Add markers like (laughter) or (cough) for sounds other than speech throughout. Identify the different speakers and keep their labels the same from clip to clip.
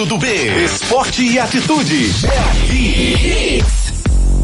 Speaker 1: Ricardo do B. Esporte e atitude.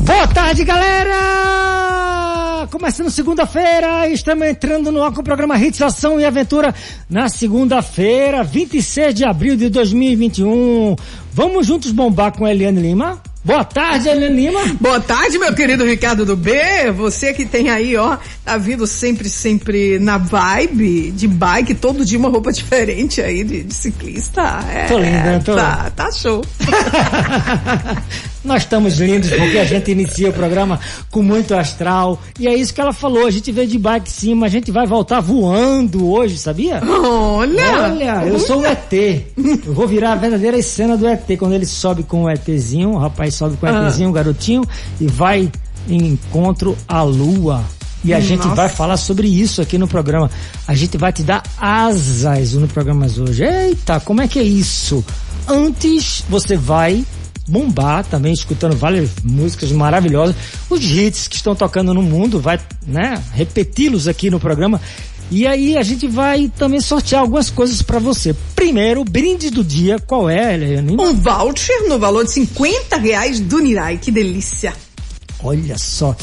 Speaker 2: Boa tarde, galera! Começando segunda-feira, estamos entrando no ar com o programa Hits Ação e Aventura na segunda-feira, 26 de abril de 2021. Vamos juntos bombar com a Eliane Lima? Boa tarde, Eliane Lima.
Speaker 3: Boa tarde, meu querido Ricardo do B. Você que tem aí, ó, tá vindo sempre, sempre na vibe de bike, todo dia uma roupa diferente aí de, de ciclista. É,
Speaker 2: Tô linda, né? Tô.
Speaker 3: Tá, tá show. (laughs)
Speaker 2: Nós estamos lindos porque a gente inicia o programa com muito astral. E é isso que ela falou. A gente veio de bike sim, mas a gente vai voltar voando hoje, sabia?
Speaker 3: Olha!
Speaker 2: Olha, eu sou o ET. Eu vou virar a verdadeira cena do ET. Quando ele sobe com o ETzinho, o rapaz sobe com o
Speaker 3: Ah.
Speaker 2: ETzinho, o garotinho, e vai em encontro à lua. E a gente
Speaker 3: Nossa.
Speaker 2: vai falar sobre isso aqui no programa. A gente vai te dar asas no programa hoje. Eita, como é que é isso? Antes você vai bombar também, escutando várias músicas maravilhosas. Os hits que estão tocando no mundo, vai, né, repeti-los aqui no programa. E aí a gente vai também sortear algumas coisas pra você. Primeiro, o brinde do dia, qual é, Eliane?
Speaker 3: Um voucher no valor de 50 reais do Nirai. Que delícia.
Speaker 2: Olha só,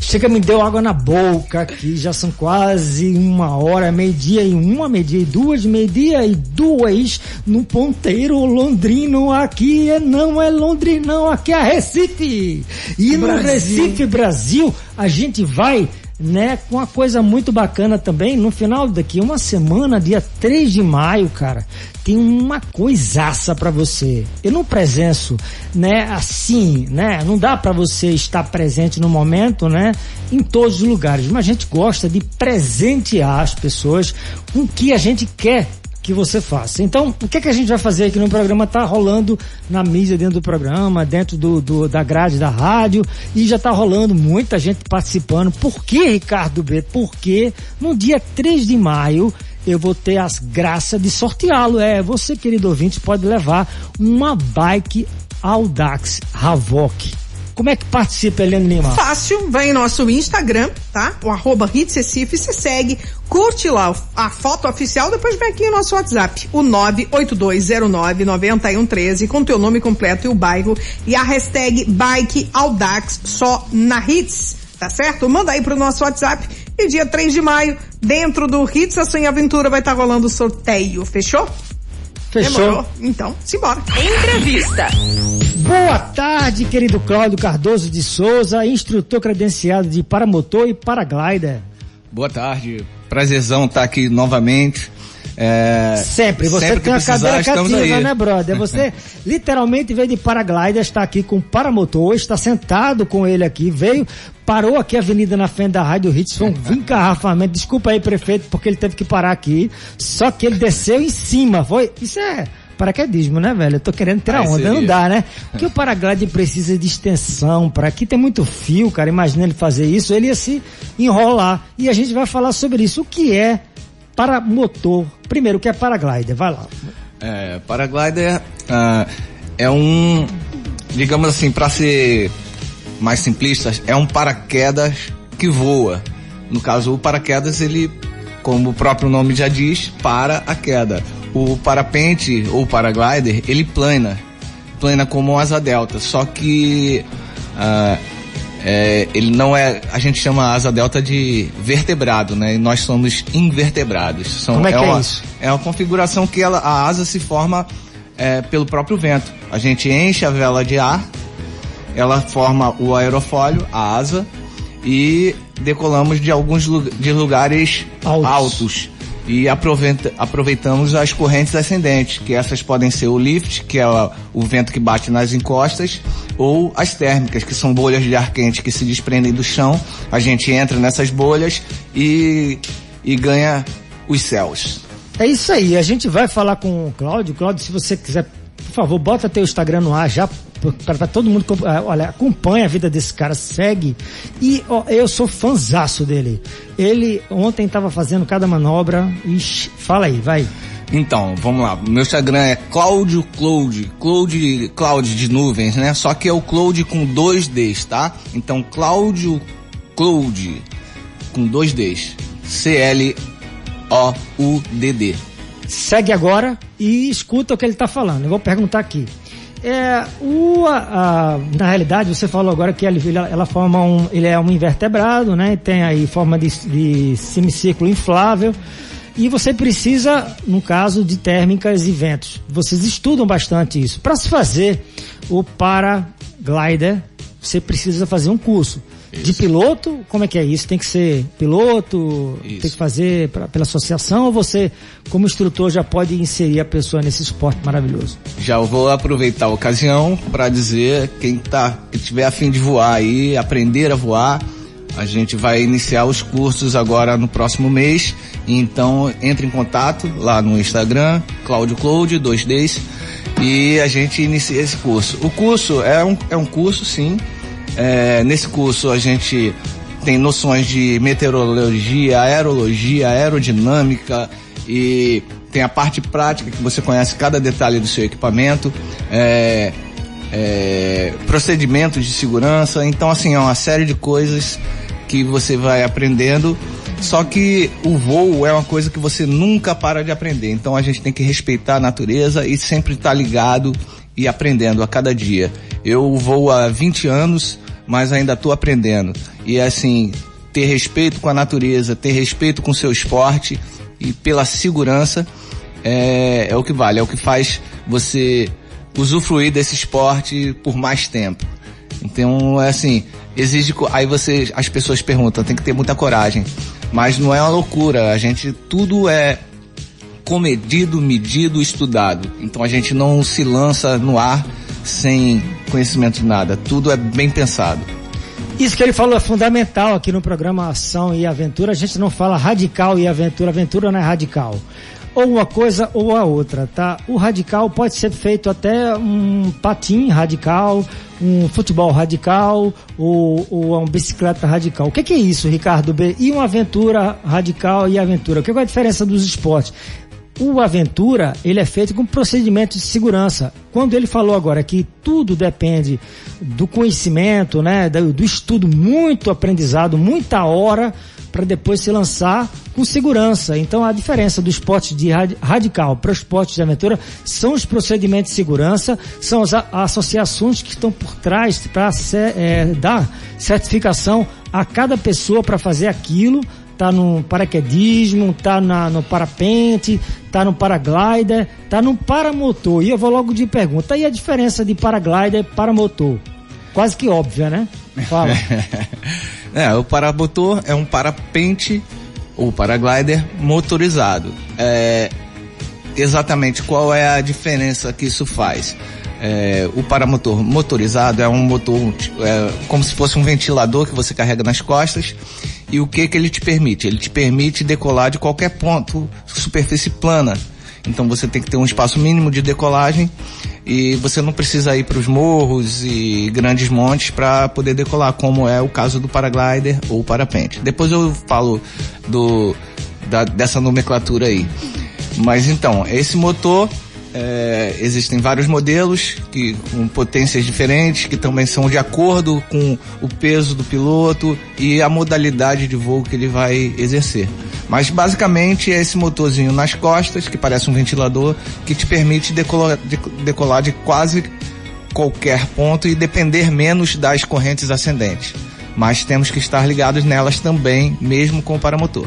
Speaker 2: chega, me deu água na boca aqui, já são quase uma hora, meio-dia e uma, meio-dia e duas, meio-dia e duas, no ponteiro londrino, aqui é, não é londrinão, aqui é Recife. E no
Speaker 3: Brasil.
Speaker 2: Recife, Brasil, a gente vai, né, com uma coisa muito bacana também, no final daqui uma semana, dia 3 de maio, cara, tem uma coisaça pra você. Eu não presenço, né, assim, né, não dá pra você estar presente no momento, né, em todos os lugares, mas a gente gosta de presentear as pessoas com o que a gente quer que você faça. Então, o que, que a gente vai fazer aqui no programa? Tá rolando na mídia dentro do programa, dentro do, do- da grade da rádio, e já tá rolando muita gente participando. Por que, Ricardo B? Porque no dia 3 de maio eu vou ter as graças de sorteá-lo. É, você, querido ouvinte, pode levar uma bike Audax Havoc. Como é que participa, Helena Lima?
Speaker 3: Fácil, vai em nosso Instagram, tá? O arroba Hits Recife, você segue, curte lá a foto oficial, depois vem aqui o nosso WhatsApp, o 982099113, com teu nome completo e o bairro, e a hashtag Bike Audax só na Hits, tá certo? Manda aí pro nosso WhatsApp, e dia 3 de maio, dentro do Hits Ação e Aventura vai estar rolando o sorteio, fechou?
Speaker 2: Fechou?
Speaker 3: Demorou? Então, simbora.
Speaker 4: Entrevista.
Speaker 2: Boa tarde, querido Cláudio Cardoso de Souza, instrutor credenciado de paramotor e paraglider.
Speaker 5: Boa tarde, prazerzão estar aqui novamente. É,
Speaker 2: Sempre, você
Speaker 5: sempre
Speaker 2: tem a
Speaker 5: precisar,
Speaker 2: cadeira cativa, né, brother? Você (laughs) literalmente veio de paraglider, está aqui com paramotor, está sentado com ele aqui, veio, parou aqui a avenida na frente da Rádio Hits, foi um (laughs) encarrafamento, desculpa aí, prefeito, porque ele teve que parar aqui, só que ele desceu em cima, foi, isso é paraquedismo, né, velho? Eu tô querendo tirar
Speaker 5: Aí
Speaker 2: onda, não
Speaker 5: seria.
Speaker 2: dá, né? Porque o paraglider precisa de extensão, para aqui tem muito fio, cara, imagina ele fazer isso, ele ia se enrolar, e a gente vai falar sobre isso, o que é paramotor, primeiro, o que é paraglider, vai lá.
Speaker 5: É, paraglider ah, é um, digamos assim, para ser mais simplista, é um paraquedas que voa. No caso, o paraquedas, ele, como o próprio nome já diz, para a queda. O parapente ou paraglider, ele plana. Plana como um asa delta, só que ah, é, ele não é, a gente chama a asa delta de vertebrado, né? E nós somos invertebrados. São,
Speaker 2: Como é que é
Speaker 5: uma,
Speaker 2: isso?
Speaker 5: É uma configuração que ela, a asa se forma é, pelo próprio vento. A gente enche a vela de ar, ela forma o aerofólio, a asa, e decolamos de alguns lu- de lugares
Speaker 2: Altos.
Speaker 5: altos. E aproveita- aproveitamos as correntes ascendentes, que essas podem ser o lift, que é o, vento que bate nas encostas, ou as térmicas, que são bolhas de ar quente que se desprendem do chão. A gente entra nessas bolhas e, e ganha os céus.
Speaker 2: É isso aí, a gente vai falar com o Cláudio. Cláudio, se você quiser, por favor, bota teu Instagram no ar já para todo mundo, ah, olha, acompanha a vida desse cara, segue. E ó, eu sou fanzaço dele. Ele ontem estava fazendo cada manobra. Ixi, fala aí, vai.
Speaker 5: Então, vamos lá. Meu Instagram é Cláudio Cloud. Cloud, Cloud de nuvens, né? Só que é o Cloud com dois Ds, tá? Então, Cláudio Cloud com dois Ds. C-L-O-U-D-D.
Speaker 2: Segue agora e escuta o que ele está falando. Eu vou perguntar aqui. É, o, a, a, na realidade, você falou agora que ele, ela forma um, ele é um invertebrado, né? Tem aí forma de, de semicírculo inflável. E você precisa, no caso de térmicas e ventos, vocês estudam bastante isso. Para se fazer o paraglider, você precisa fazer um curso. Isso. De piloto, como é que é isso? Tem que ser piloto, isso. tem que fazer pra, pela associação ou você, como instrutor, já pode inserir a pessoa nesse esporte maravilhoso?
Speaker 5: Já vou aproveitar a ocasião para dizer quem tá, que tiver a fim de voar aí, aprender a voar, a gente vai iniciar os cursos agora no próximo mês. Então entre em contato lá no Instagram, Claudio Cloud 2Ds, e a gente inicia esse curso. O curso é um, é um curso, sim, é, nesse curso a gente tem noções de meteorologia, aerologia, aerodinâmica e tem a parte prática que você conhece cada detalhe do seu equipamento, é, é, procedimentos de segurança. Então, assim, é uma série de coisas que você vai aprendendo. Só que o voo é uma coisa que você nunca para de aprender. Então a gente tem que respeitar a natureza e sempre estar tá ligado e aprendendo a cada dia. Eu vou há 20 anos, mas ainda estou aprendendo. E assim, ter respeito com a natureza, ter respeito com o seu esporte e pela segurança é, é o que vale, é o que faz você usufruir desse esporte por mais tempo. Então, é assim, exige, aí você, as pessoas perguntam, tem que ter muita coragem. Mas não é uma loucura, a gente, tudo é comedido, medido, estudado. Então a gente não se lança no ar sem conhecimento de nada. Tudo é bem pensado.
Speaker 2: Isso que ele falou é fundamental aqui no programa Ação e Aventura. A gente não fala radical e aventura. Aventura não é radical. Ou uma coisa ou a outra, tá? O radical pode ser feito até um patim radical, um futebol radical ou, ou uma bicicleta radical. O que, que é isso, Ricardo B? E uma aventura radical e aventura? O que é a diferença dos esportes? O Aventura, ele é feito com procedimentos de segurança. Quando ele falou agora que tudo depende do conhecimento, né, do, do estudo, muito aprendizado, muita hora para depois se lançar com segurança. Então a diferença do esporte de radical para o esporte de aventura são os procedimentos de segurança, são as associações que estão por trás para é, dar certificação a cada pessoa para fazer aquilo tá no paraquedismo, tá na, no parapente, tá no paraglider, tá no paramotor. E eu vou logo de pergunta. E a diferença de paraglider e paramotor? Quase que óbvia, né? Fala. (laughs)
Speaker 5: é, o paramotor é um parapente ou paraglider motorizado. É, exatamente qual é a diferença que isso faz? É, o paramotor motorizado é um motor é, como se fosse um ventilador que você carrega nas costas e o que que ele te permite? Ele te permite decolar de qualquer ponto, superfície plana. Então você tem que ter um espaço mínimo de decolagem e você não precisa ir para os morros e grandes montes para poder decolar, como é o caso do paraglider ou parapente. Depois eu falo do da, dessa nomenclatura aí. Mas então, esse motor é, existem vários modelos que, com potências diferentes, que também são de acordo com o peso do piloto e a modalidade de voo que ele vai exercer. Mas basicamente é esse motorzinho nas costas, que parece um ventilador, que te permite decolar de, decolar de quase qualquer ponto e depender menos das correntes ascendentes. Mas temos que estar ligados nelas também, mesmo com o paramotor.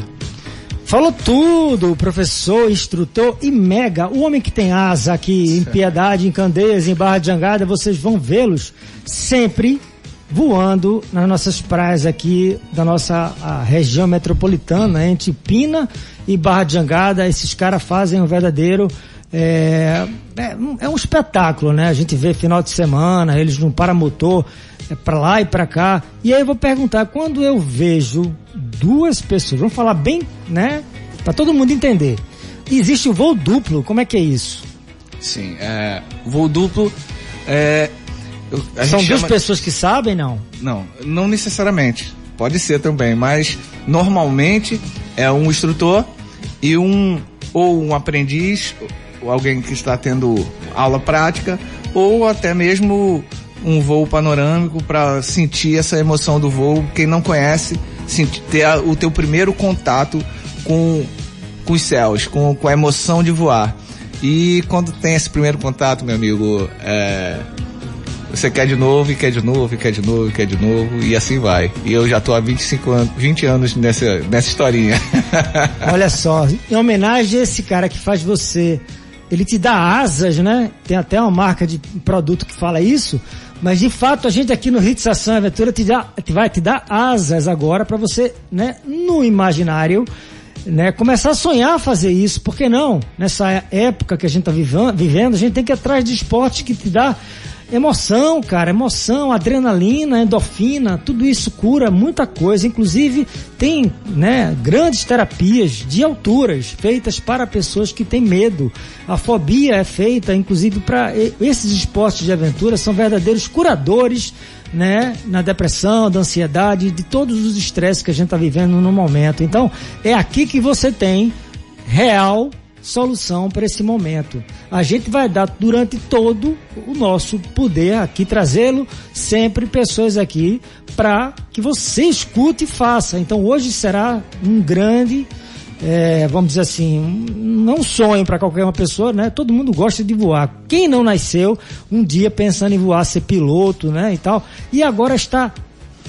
Speaker 2: Falou tudo, professor, instrutor e mega. O homem que tem asa aqui em Piedade, em Candeias, em Barra de Jangada, vocês vão vê-los sempre voando nas nossas praias aqui da nossa região metropolitana, entre Pina e Barra de Jangada. Esses caras fazem um verdadeiro é, é, é, um espetáculo, né? A gente vê final de semana, eles no paramotor, é para lá e para cá. E aí eu vou perguntar, quando eu vejo duas pessoas, vamos falar bem, né? Para todo mundo entender. Existe o voo duplo, como é que é isso?
Speaker 5: Sim, é, voo duplo é,
Speaker 2: São duas chama... pessoas que sabem, não?
Speaker 5: Não, não necessariamente. Pode ser também, mas normalmente é um instrutor e um ou um aprendiz, alguém que está tendo aula prática, ou até mesmo um voo panorâmico para sentir essa emoção do voo. Quem não conhece, sentir, ter a, o teu primeiro contato com, com os céus, com, com a emoção de voar. E quando tem esse primeiro contato, meu amigo, é, você quer de novo, e quer de novo, e quer de novo, e quer de novo, e assim vai. E eu já tô há 25 anos, 20 anos nessa, nessa historinha. (laughs)
Speaker 2: Olha só, em homenagem a esse cara que faz você, ele te dá asas, né? Tem até uma marca de produto que fala isso, mas de fato a gente aqui no Hits Ação Aventura te, dá, te vai te dar asas agora para você, né, no imaginário, né, começar a sonhar fazer isso, por que não? Nessa época que a gente está vivendo, a gente tem que ir atrás de esportes que te dá Emoção, cara, emoção, adrenalina, endorfina, tudo isso cura muita coisa. Inclusive, tem né, grandes terapias de alturas feitas para pessoas que têm medo. A fobia é feita, inclusive, para esses esportes de aventura, são verdadeiros curadores né, na depressão, da ansiedade, de todos os estresses que a gente está vivendo no momento. Então, é aqui que você tem real solução para esse momento. A gente vai dar durante todo o nosso poder aqui trazê-lo sempre pessoas aqui para que você escute e faça. Então hoje será um grande é, vamos dizer assim, não sonho para qualquer uma pessoa, né? Todo mundo gosta de voar. Quem não nasceu um dia pensando em voar, ser piloto, né? E tal, e agora está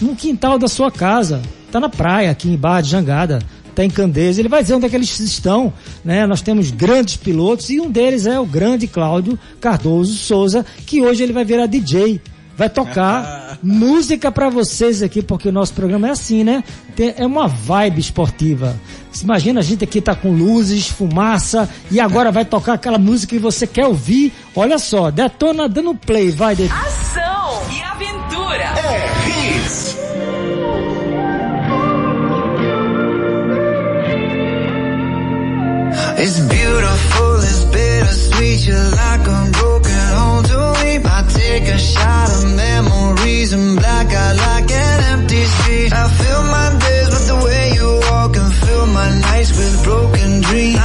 Speaker 2: no quintal da sua casa, está na praia, aqui em Barra de Jangada, está em Candeias, ele vai dizer onde é que eles estão, né? Nós temos grandes pilotos e um deles é o grande Cláudio Cardoso Souza, que hoje ele vai virar DJ, vai tocar (laughs) música para vocês aqui, porque o nosso programa é assim, né? Tem, é uma vibe esportiva. Você imagina a gente aqui tá com luzes, fumaça e agora vai tocar aquela música que você quer ouvir. Olha só, detona dando play, vai. De...
Speaker 4: It's beautiful, it's bittersweet. You're like a broken home to me. I take a shot of memories and black out like an empty street. I fill my days with the way you walk and fill my nights with broken dreams.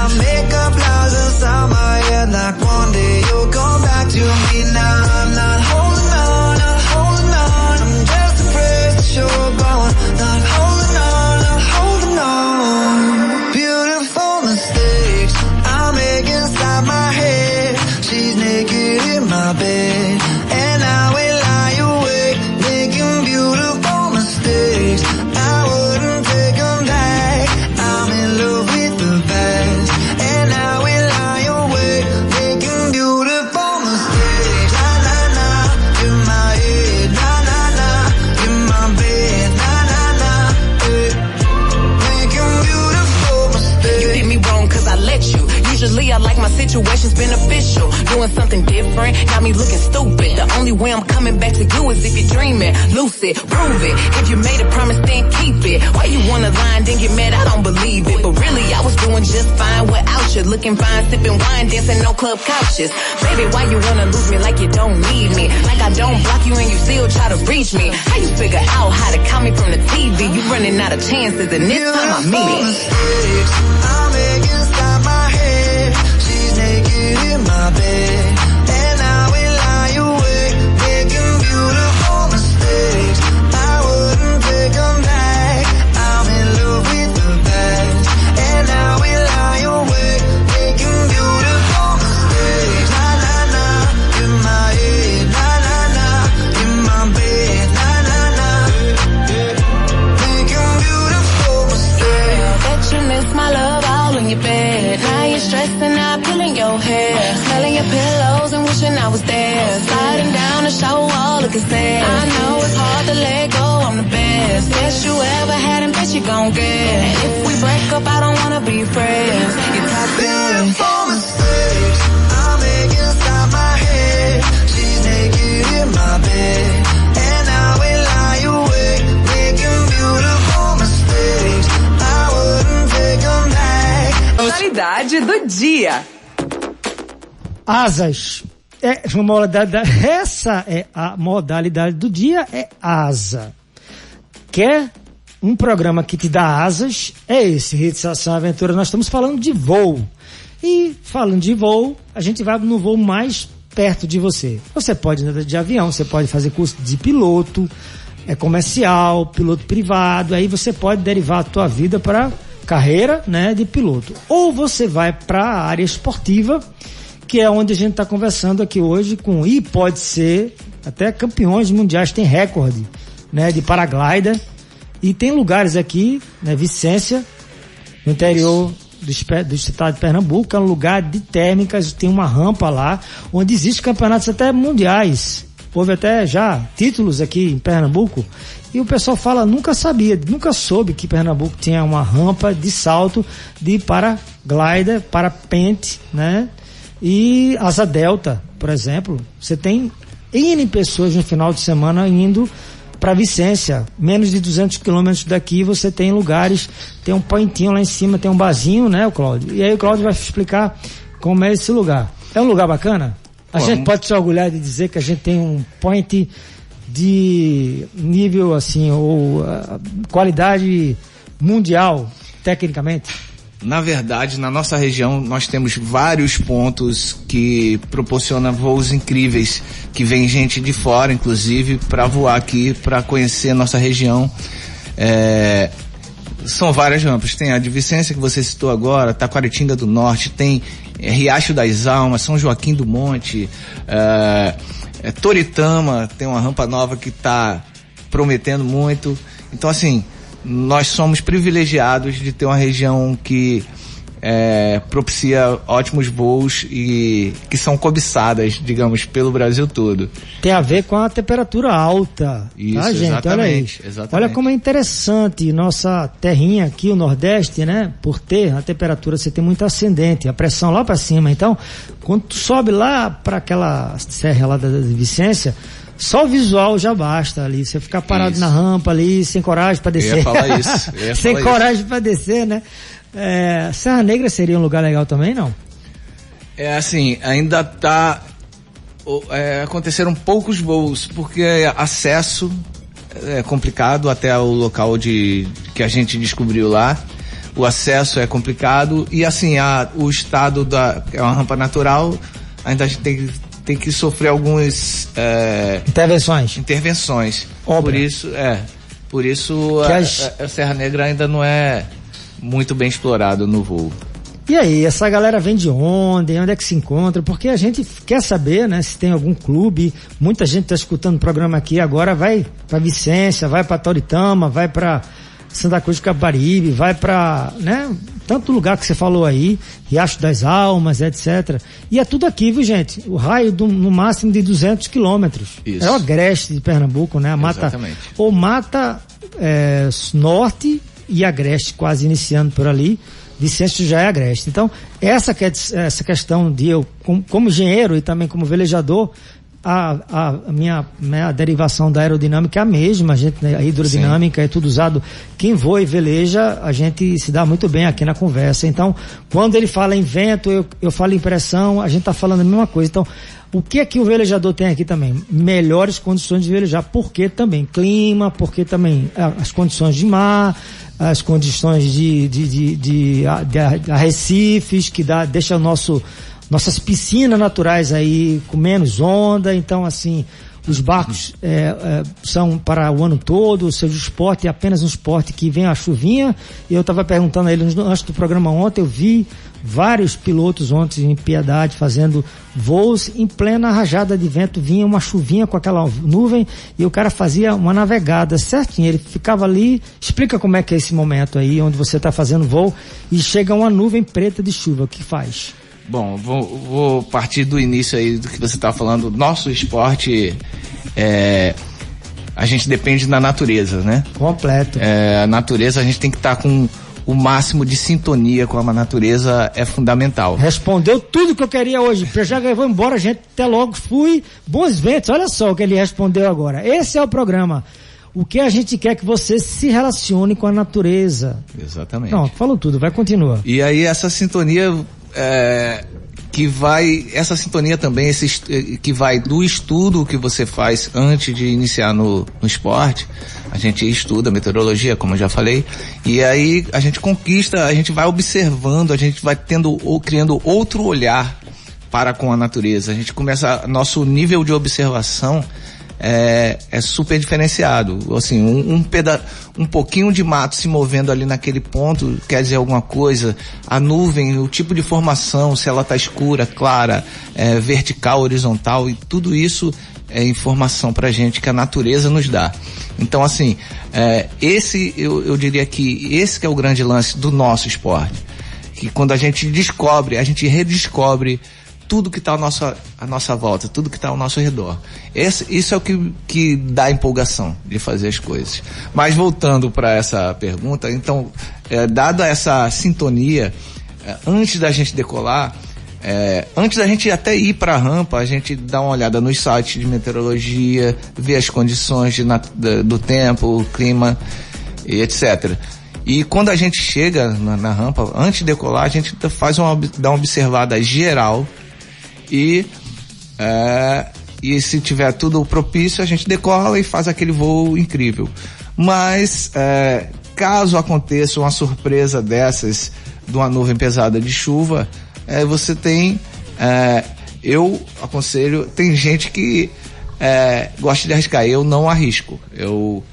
Speaker 6: Got me looking stupid. The only way I'm coming back to you is if you're dreaming. Lucid, prove it. If you made a promise, then keep it. Why you wanna lie and then get mad? I don't believe it. But really, I was doing just fine without you. Looking fine, sipping wine, dancing on club couches. Baby, why you wanna lose me like you don't need me? Like I don't block you and you still try to reach me. How you figure out how to call me from the TV? You running out of chances and this time I mean it.
Speaker 4: mistakes I make inside my head. She's naked in my bed, I
Speaker 6: was there. Sliding down the shower wall, looking sad. I know it's hard to let go, I'm the best. Best you ever had and bet you gon' get. And if we break up, I don't wanna be friends. You talk.
Speaker 4: Beautiful mistakes I make inside my head. She's naked in my bed, and I will lie awake making beautiful mistakes. I wouldn't take them back.
Speaker 1: Modalidade do dia.
Speaker 2: Asas. É modalidade, essa é a modalidade do dia, é asa. Quer um programa que te dá asas? É esse, Hits Ação Aventura. Nós estamos falando de voo. E falando de voo, a gente vai no voo mais perto de você. Você pode andar de avião, você pode fazer curso de piloto, é comercial, piloto privado, aí você pode derivar a tua vida para carreira, né, de piloto. Ou você vai para a área esportiva, que é onde a gente está conversando aqui hoje com, e pode ser, até campeões mundiais, tem recorde, né, de paraglider, e tem lugares aqui, né, Vicência, no interior do, do estado de Pernambuco, é um lugar de térmicas, tem uma rampa lá, onde existem campeonatos até mundiais. Houve até já títulos aqui em Pernambuco. E o pessoal fala, nunca sabia, nunca soube que Pernambuco tinha uma rampa de salto de paraglider, parapente, né? E asa delta, por exemplo. Você tem N pessoas no final de semana indo para Vicência, menos de 200 quilômetros daqui, você tem lugares, tem um pointinho lá em cima, tem um barzinho, né, o Cláudio? E aí o Cláudio vai explicar como é esse lugar. É um lugar bacana? A gente pode se orgulhar de dizer que a gente tem um point de nível assim, ou uh, qualidade mundial, tecnicamente?
Speaker 5: Na verdade, na nossa região, nós temos vários pontos que proporcionam voos incríveis, que vem gente de fora, inclusive, para voar aqui, para conhecer a nossa região. É, são várias rampas. Tem a de Vicência, que você citou agora, Taquaritinga do Norte, tem é, Riacho das Almas, São Joaquim do Monte, é, é, Toritama, tem uma rampa nova que está prometendo muito. Então, assim, nós somos privilegiados de ter uma região que é, propicia ótimos voos e que são cobiçadas, digamos, pelo Brasil todo.
Speaker 2: Tem a ver com a temperatura alta,
Speaker 5: Isso,
Speaker 2: tá, gente? Olha
Speaker 5: exatamente, exatamente.
Speaker 2: Olha como é interessante nossa terrinha aqui, o Nordeste, né? Por ter a temperatura, você tem muito ascendente, a pressão lá para cima. Então, quando tu sobe lá para aquela serra lá da Vicência, só o visual já basta ali. Você ficar parado
Speaker 5: Isso.
Speaker 2: na rampa ali, sem coragem para
Speaker 5: Eu
Speaker 2: descer.
Speaker 5: ia falar (laughs) isso. eu ia
Speaker 2: sem
Speaker 5: falar isso.
Speaker 2: coragem para descer, né? É, Serra Negra seria um lugar legal também, não?
Speaker 5: É assim, ainda tá é, aconteceram poucos voos porque acesso é complicado até o local de que a gente descobriu lá. O acesso é complicado e assim a, o estado da é uma rampa natural ainda a gente tem, tem que sofrer alguns é,
Speaker 2: Intervenções.
Speaker 5: intervenções.
Speaker 2: Obra.
Speaker 5: Por isso é por isso a,
Speaker 2: as-
Speaker 5: a Serra Negra ainda não é muito bem explorado no voo.
Speaker 2: E aí, essa galera vem de onde? Onde é que se encontra? Porque a gente quer saber, né, se tem algum clube. Muita gente está escutando o programa aqui agora, vai para Vicência, vai para Toritama, vai para Santa Cruz de Caparibe, vai para, né, tanto lugar que você falou aí, Riacho das Almas, etc. E é tudo aqui, viu, gente? O raio do, no máximo de 200 quilômetros. É o agreste de Pernambuco, né? A mata,
Speaker 5: Exatamente.
Speaker 2: ou mata é, norte e agreste quase iniciando por ali. Vicência já é agreste. Então, essa, que- essa questão de eu, como, como engenheiro e também como velejador, a, a, a minha, minha derivação da aerodinâmica é a mesma, a gente, né, a hidrodinâmica é tudo usado. Quem voa e veleja, a gente se dá muito bem aqui na conversa. Então, quando ele fala em vento, eu, eu falo em pressão, a gente está falando a mesma coisa. Então, o que é que o velejador tem aqui também? Melhores condições de velejar. Porque também clima, porque também as condições de mar, as condições de, de, de, de, a- de arrecifes, que dá, deixa o nosso, nossas piscinas naturais aí com menos onda. Então, assim, os barcos é, é, são para o ano todo, o seu esporte é apenas um esporte que vem a chuvinha. E eu estava perguntando a ele antes do programa ontem, eu vi vários pilotos ontem em Piedade fazendo voos em plena rajada de vento, vinha uma chuvinha com aquela nuvem e o cara fazia uma navegada certinho, ele ficava ali, explica como é que é esse momento aí, onde você está fazendo voo e chega uma nuvem preta de chuva, o que faz?
Speaker 5: Bom, vou, vou partir do início aí do que você está falando. Nosso esporte, é, a gente depende da natureza, né?
Speaker 2: Completo.
Speaker 5: É, a natureza, a gente tem que estar com o máximo de sintonia com a natureza é fundamental.
Speaker 2: Respondeu tudo que eu queria hoje. Eu já vou embora, gente. Até logo. Fui. Bons ventos. Olha só o que ele respondeu agora. Esse é o programa. O que a gente quer que você se relacione com a natureza.
Speaker 5: Exatamente.
Speaker 2: Pronto, falou tudo. Vai, continua.
Speaker 5: E aí essa sintonia é, que vai, essa sintonia também, esse, eh, que vai do estudo que você faz antes de iniciar no, no esporte, a gente estuda meteorologia, como eu já falei, e aí a gente conquista, a gente vai observando, a gente vai tendo ou criando outro olhar para com a natureza. A gente começa, nosso nível de observação é, é super diferenciado. Assim, um, um, peda um pouquinho de mato se movendo ali naquele ponto quer dizer alguma coisa. A nuvem, o tipo de formação, se ela está escura, clara, é, vertical, horizontal e tudo isso é informação para gente que a natureza nos dá. Então assim, é, esse eu, eu diria que esse que é o grande lance do nosso esporte, que quando a gente descobre, a gente redescobre tudo que está à nossa, à nossa volta, tudo que está ao nosso redor. Esse, isso é o que, que dá empolgação de fazer as coisas. Mas voltando para essa pergunta, então, é, dada essa sintonia, é, antes da gente decolar, é, antes da gente até ir para a rampa, a gente dá uma olhada nos sites de meteorologia, vê as condições de, na, do tempo, o clima e etc. E quando a gente chega na, na rampa, antes de decolar, a gente faz uma, dá uma observada geral e é, e se tiver tudo propício a gente decola e faz aquele voo incrível. Mas é, caso aconteça uma surpresa dessas de uma nuvem pesada de chuva, é, você tem é, eu aconselho tem gente que é, gosta de arriscar. Eu não arrisco. Eu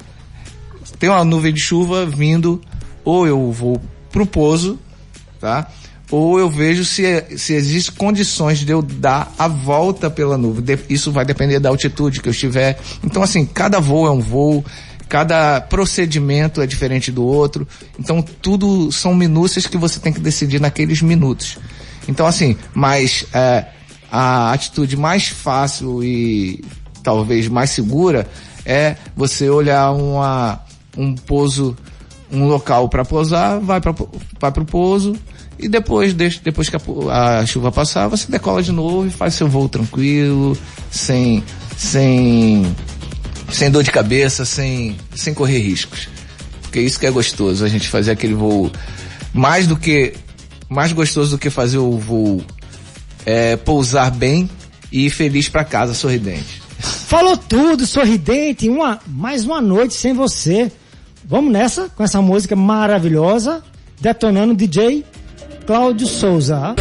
Speaker 5: tenho uma nuvem de chuva vindo ou eu vou pro pouso tá ou eu vejo se, se existem condições de eu dar a volta pela nuvem. isso vai depender da altitude que eu estiver. Então, assim, cada voo é um voo, cada procedimento é diferente do outro. Então, tudo são minúcias que você tem que decidir naqueles minutos. Então, assim, mas é, a atitude mais fácil e talvez mais segura é você olhar uma, um pouso, um local para pousar, vai para o pouso e depois, depois que a, a, chuva passar, você decola de novo e faz seu voo tranquilo, sem, sem, sem dor de cabeça, sem, sem correr riscos. Porque isso que é gostoso, a gente fazer aquele voo mais do que, mais gostoso do que fazer o voo é pousar bem e ir feliz para casa sorridente.
Speaker 2: Falou tudo, sorridente, uma, mais uma noite sem você. Vamos nessa, com essa música maravilhosa, detonando DJ Cláudio Souza.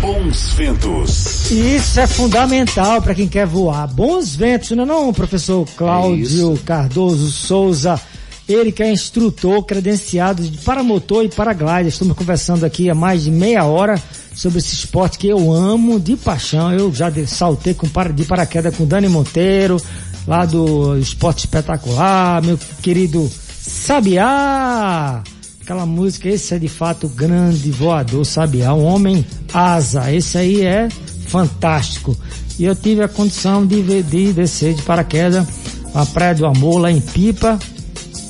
Speaker 7: Bons ventos.
Speaker 2: Isso é fundamental para quem quer voar. Bons ventos, não é não, professor Cláudio é Cardoso Souza. Ele que é instrutor credenciado de paramotor e paraglider. Estamos conversando aqui há mais de meia hora sobre esse esporte que eu amo de paixão. Eu já saltei com para, de paraquedas com Dani Monteiro, lá do Esporte Espetacular, meu querido Sabiá aquela música, esse é de fato grande voador, sabe? É um homem asa, esse aí é fantástico. E eu tive a condição de, de descer de paraquedas a Praia do Amor lá em Pipa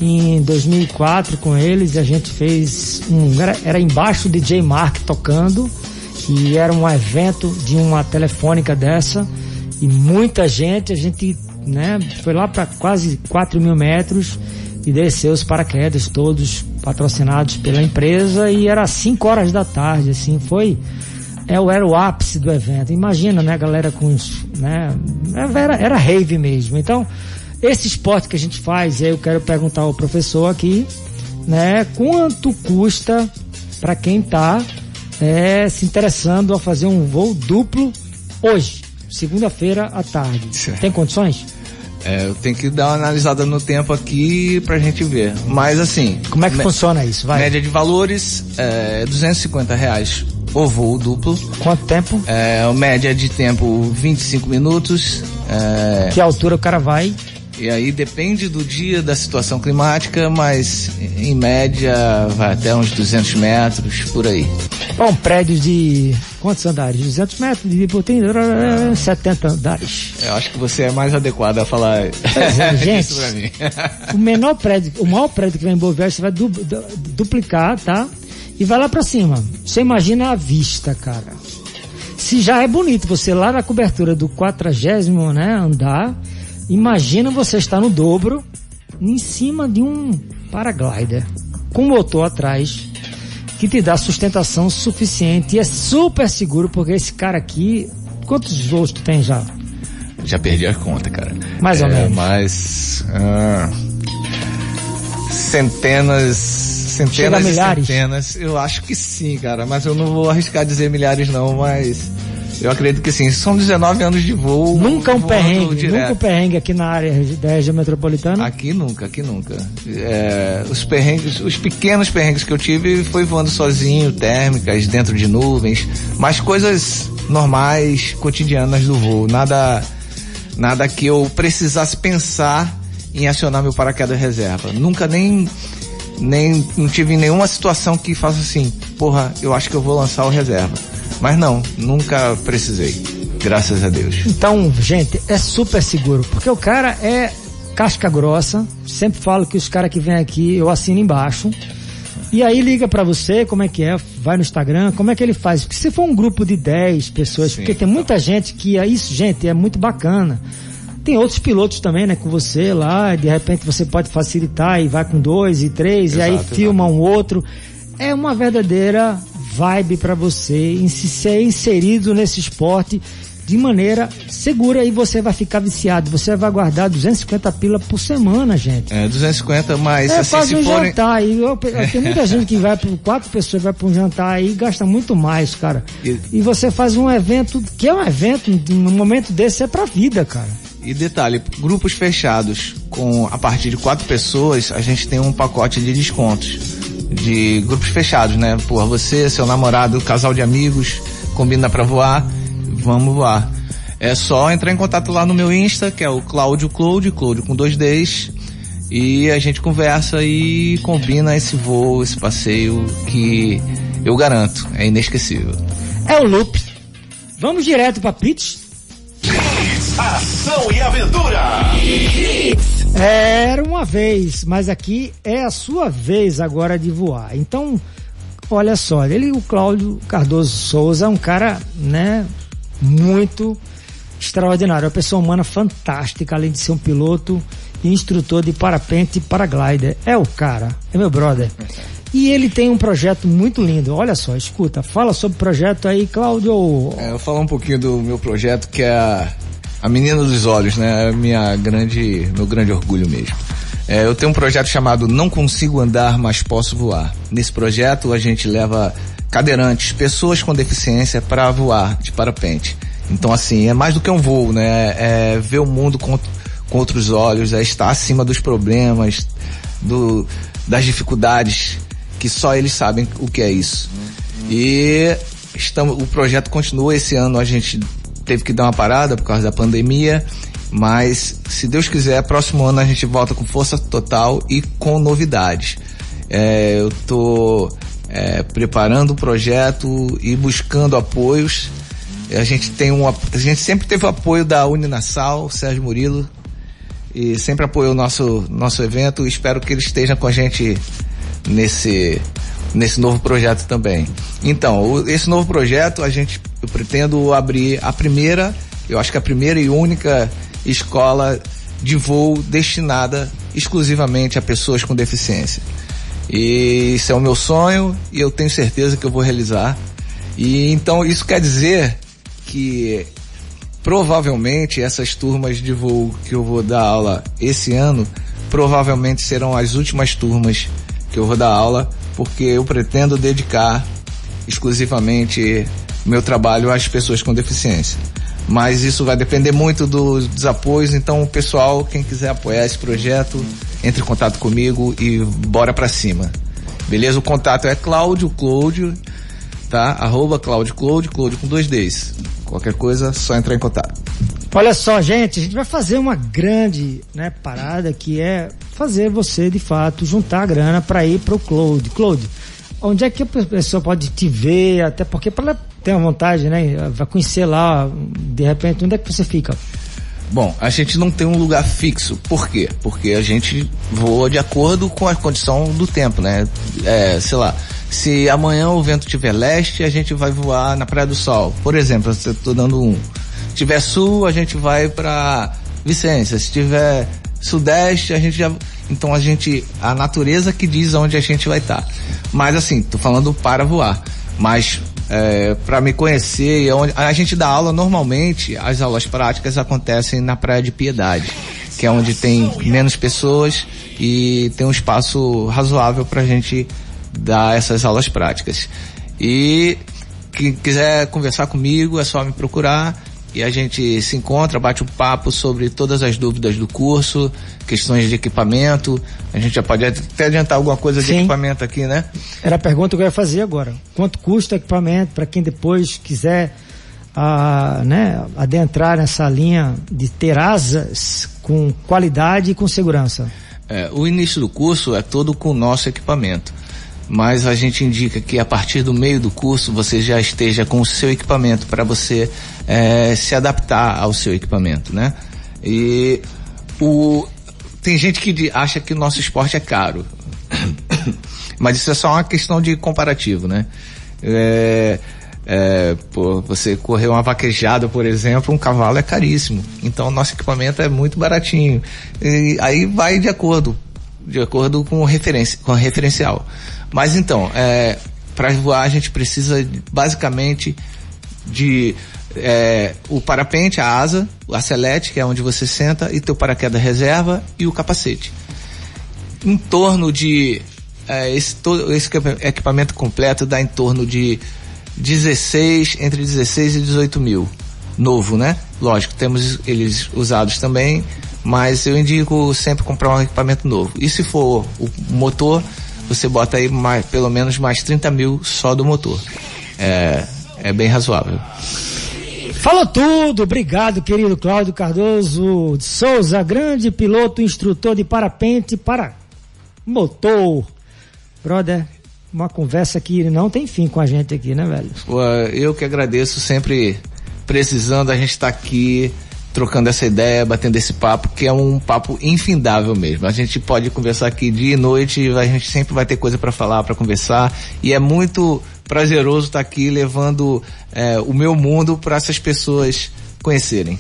Speaker 2: em 2004 com eles. E a gente fez um era, era embaixo de DJ Mark tocando. E era um evento de uma telefônica dessa. E muita gente a gente né foi lá para quase 4 mil metros e desceu os paraquedas todos patrocinados pela empresa e era 5 horas da tarde, assim, foi é, era o ápice do evento. Imagina, né, galera com os, né, era, era rave mesmo. Então, esse esporte que a gente faz, eu quero perguntar ao professor aqui, né, quanto custa para quem está é, se interessando a fazer um voo duplo hoje, segunda-feira à tarde. Certo. Tem condições?
Speaker 5: É, eu tenho que dar uma analisada no tempo aqui pra gente ver. Mas assim.
Speaker 2: Como é que funciona isso? Vai.
Speaker 5: Média de valores é 250 reais o voo duplo.
Speaker 2: Quanto tempo?
Speaker 5: É, média de tempo 25 minutos.
Speaker 2: É... Que altura o cara vai?
Speaker 5: E aí depende do dia, da situação climática, mas em média vai até uns 200 metros, por aí.
Speaker 2: Bom, prédio de quantos andares? 200 metros, de tem 70 andares.
Speaker 5: Eu acho que você é mais adequado a falar
Speaker 2: é, (laughs) gente, isso pra mim. (laughs) o menor prédio, o maior prédio que vai em Boa você vai du, du, duplicar, tá? E vai lá pra cima. Você imagina a vista, cara. Se já é bonito você lá na cobertura do 40 né, andar, Imagina você estar no dobro, em cima de um paraglider, com motor atrás, que te dá sustentação suficiente e é super seguro, porque esse cara aqui, quantos voos tu tem já?
Speaker 5: Já perdi a conta, cara.
Speaker 2: Mais ou é, menos.
Speaker 5: Mais ah, centenas, centenas e
Speaker 2: milhares.
Speaker 5: centenas. Eu acho que sim, cara, mas eu não vou arriscar dizer milhares não, mas Eu acredito que sim. São 19 anos de voo.
Speaker 2: Nunca um perrengue, nunca um perrengue aqui na área da região metropolitana.
Speaker 5: Aqui nunca, aqui nunca. É, os perrengues, os pequenos perrengues que eu tive foi voando sozinho, térmicas, dentro de nuvens, mas coisas normais, cotidianas do voo. Nada, nada que eu precisasse pensar em acionar meu paraquedas reserva. Nunca nem, nem, não tive nenhuma situação que faça assim, porra, eu acho que eu vou lançar o reserva. Mas não, nunca precisei. Graças a Deus.
Speaker 2: Então, gente, é super seguro, porque o cara é casca grossa. Sempre falo que os caras que vêm aqui, eu assino embaixo. E aí liga pra você, como é que é, vai no Instagram, como é que ele faz? Porque se for um grupo de 10 pessoas,
Speaker 5: Sim,
Speaker 2: porque tem muita gente que é isso, gente, é muito bacana. Tem outros pilotos também, né, com você lá, de repente você pode facilitar e vai com dois e três, e aí
Speaker 5: Exato,
Speaker 2: filma um outro. É uma verdadeira vibe pra você em se ser inserido nesse esporte de maneira segura e você vai ficar viciado. Você vai guardar 250 pila por semana, gente.
Speaker 5: É, 250, mas
Speaker 2: É
Speaker 5: assim, se
Speaker 2: um
Speaker 5: forem...
Speaker 2: jantar. E eu, eu- tem muita (laughs) gente que vai por quatro pessoas vai para um jantar aí e gasta muito mais, cara.
Speaker 5: E-
Speaker 2: E você faz um evento que é um evento num momento desse é pra vida, cara.
Speaker 5: E detalhe, grupos fechados com a partir de quatro pessoas, a gente tem um pacote de descontos. De grupos fechados, né? Porra, você, seu namorado, casal de amigos, combina pra voar, vamos voar. É só entrar em contato lá no meu Insta, que é o Cláudio Cloud, Cláudio com dois Ds, e a gente conversa e combina esse voo, esse passeio que eu garanto, é inesquecível.
Speaker 2: É o loop. Vamos direto pra pitch.
Speaker 7: Ação e aventura.
Speaker 2: Era uma vez, mas aqui é a sua vez agora de voar. Então, olha só, ele, o Cláudio Cardoso Souza, é um cara, né, muito extraordinário, uma pessoa humana fantástica, além de ser um piloto e instrutor de parapente e paraglider. É o cara, é meu brother. E ele tem um projeto muito lindo. Olha só, escuta, fala sobre o projeto aí, Cláudio.
Speaker 5: É, eu falar um pouquinho do meu projeto, que é a Menina dos Olhos, né? É minha grande, meu grande orgulho mesmo. É, eu tenho um projeto chamado Não Consigo Andar, Mas Posso Voar. Nesse projeto a gente leva cadeirantes, pessoas com deficiência para voar de parapente. Então assim, é mais do que um voo, né? É ver o mundo com, com outros olhos, é estar acima dos problemas, do, das dificuldades, que só eles sabem o que é isso. E estamos, o projeto continua esse ano, a gente teve que dar uma parada por causa da pandemia, mas se Deus quiser, próximo ano a gente volta com força total e com novidades. É, eu tô é, preparando o projeto e buscando apoios. A gente tem um, a gente sempre teve o apoio da Uninasal, Sérgio Murilo, e sempre apoiou o nosso, nosso evento. Espero que ele esteja com a gente nesse, nesse novo projeto também. Então, esse novo projeto, a gente, eu pretendo abrir a primeira, eu acho que a primeira e única escola de voo destinada exclusivamente a pessoas com deficiência. E isso é o meu sonho e eu tenho certeza que eu vou realizar. E então isso quer dizer que provavelmente essas turmas de voo que eu vou dar aula esse ano provavelmente serão as últimas turmas que eu vou dar aula, porque eu pretendo dedicar exclusivamente meu trabalho às pessoas com deficiência. Mas isso vai depender muito dos, dos apoios, então pessoal, quem quiser apoiar esse projeto, entre em contato comigo e bora pra cima. Beleza? O contato é Cláudio Cláudio, tá? Arroba Cláudio Cláudio, Cláudio com dois Ds. Qualquer coisa, só entrar em contato.
Speaker 2: Olha só, gente, a gente vai fazer uma grande né, parada que é fazer você, de fato, juntar a grana para ir pro Cloud. Cloud, onde é que a pessoa pode te ver? Até porque para ter uma vontade, né? Vai conhecer lá, de repente, onde é que você fica?
Speaker 5: Bom, a gente não tem um lugar fixo. Por quê? Porque a gente voa de acordo com a condição do tempo, né? É, sei lá, se amanhã o vento tiver leste, a gente vai voar na Praia do Sol. Por exemplo, eu tô dando um. Se tiver sul, a gente vai para Vicência. Se tiver sudeste, a gente já. Então a gente. A natureza que diz onde a gente vai estar. Mas assim, tô falando para voar. Mas é, para me conhecer, onde, a gente dá aula normalmente, as aulas práticas acontecem na Praia de Piedade, que é onde tem menos pessoas e tem um espaço razoável para a gente dar essas aulas práticas. E quem quiser conversar comigo é só me procurar e a gente se encontra, bate um papo sobre todas as dúvidas do curso, questões de equipamento. A gente já pode até adiantar alguma coisa de
Speaker 2: Sim.
Speaker 5: equipamento aqui, né?
Speaker 2: Era a pergunta que eu ia fazer agora. Quanto custa o equipamento para quem depois quiser ah, né, adentrar nessa linha de ter asas com qualidade e com segurança?
Speaker 5: É, o início do curso é todo com o nosso equipamento. Mas a gente indica que a partir do meio do curso você já esteja com o seu equipamento para você é, se adaptar ao seu equipamento, né? E o, tem gente que acha que o nosso esporte é caro. (coughs) Mas isso é só uma questão de comparativo, né? É, é, pô, você correr uma vaquejada, por exemplo, um cavalo é caríssimo. Então, nosso equipamento é muito baratinho. E aí vai de acordo, de acordo com referência, com referencial. Mas então, é, para voar a gente precisa basicamente de é, o parapente, a asa, o acelete, que é onde você senta, e teu paraquedas reserva e o capacete. Em torno de é, esse, todo, esse equipa- equipamento completo dá em torno de 16, entre 16 e 18 mil. Novo, né? Lógico, temos eles usados também, mas eu indico sempre comprar um equipamento novo. E se for o motor, você bota aí mais, pelo menos mais 30 mil só do motor. É, é bem razoável.
Speaker 2: Falou tudo, obrigado, querido Cláudio Cardoso de Souza, grande piloto, instrutor de parapente para motor. Brother, uma conversa que não tem fim com a gente aqui, né, velho?
Speaker 5: Pô, Eu que agradeço, sempre precisando, a gente está aqui trocando essa ideia, batendo esse papo, que é um papo infindável mesmo. A gente pode conversar aqui dia e noite, a gente sempre vai ter coisa para falar, para conversar, e é muito prazeroso estar aqui levando é, o meu mundo para essas pessoas conhecerem.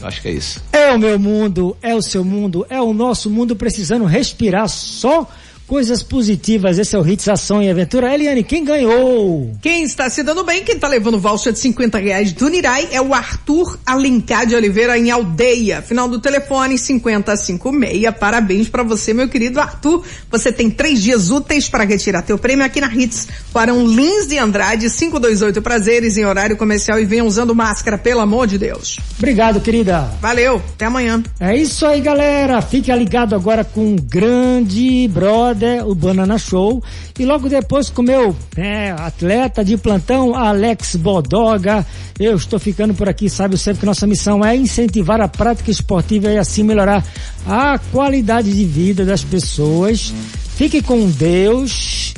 Speaker 5: Eu acho que é isso.
Speaker 2: É o meu mundo, é o seu mundo, é o nosso mundo precisando respirar só coisas positivas. Esse é o Hits Ação e Aventura. Eliane, quem ganhou?
Speaker 3: Quem está se dando bem, quem está levando voucher de 50 reais do Nirai é o Arthur Alencar de Oliveira em Aldeia. Final do telefone 5056. Parabéns para você, meu querido Arthur. Você tem três dias úteis para retirar teu prêmio aqui na Hits. Quarão Lins de Andrade, 528 Prazeres em horário comercial e venha usando máscara, pelo amor de Deus.
Speaker 2: Obrigado, querida.
Speaker 3: Valeu, até amanhã.
Speaker 2: É isso aí, galera. Fique ligado agora com o grande brother, o Banana Show. E logo depois com o meu né, atleta de plantão, Alex Bodoga. Eu estou ficando por aqui, sabe sempre que nossa missão é incentivar a prática esportiva e assim melhorar a qualidade de vida das pessoas. Fique com Deus.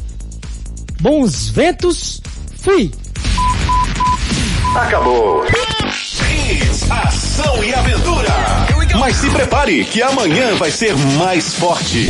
Speaker 2: Bons ventos. Fui!
Speaker 7: Acabou. Hits, ação e aventura. Mas se prepare que amanhã vai ser mais forte.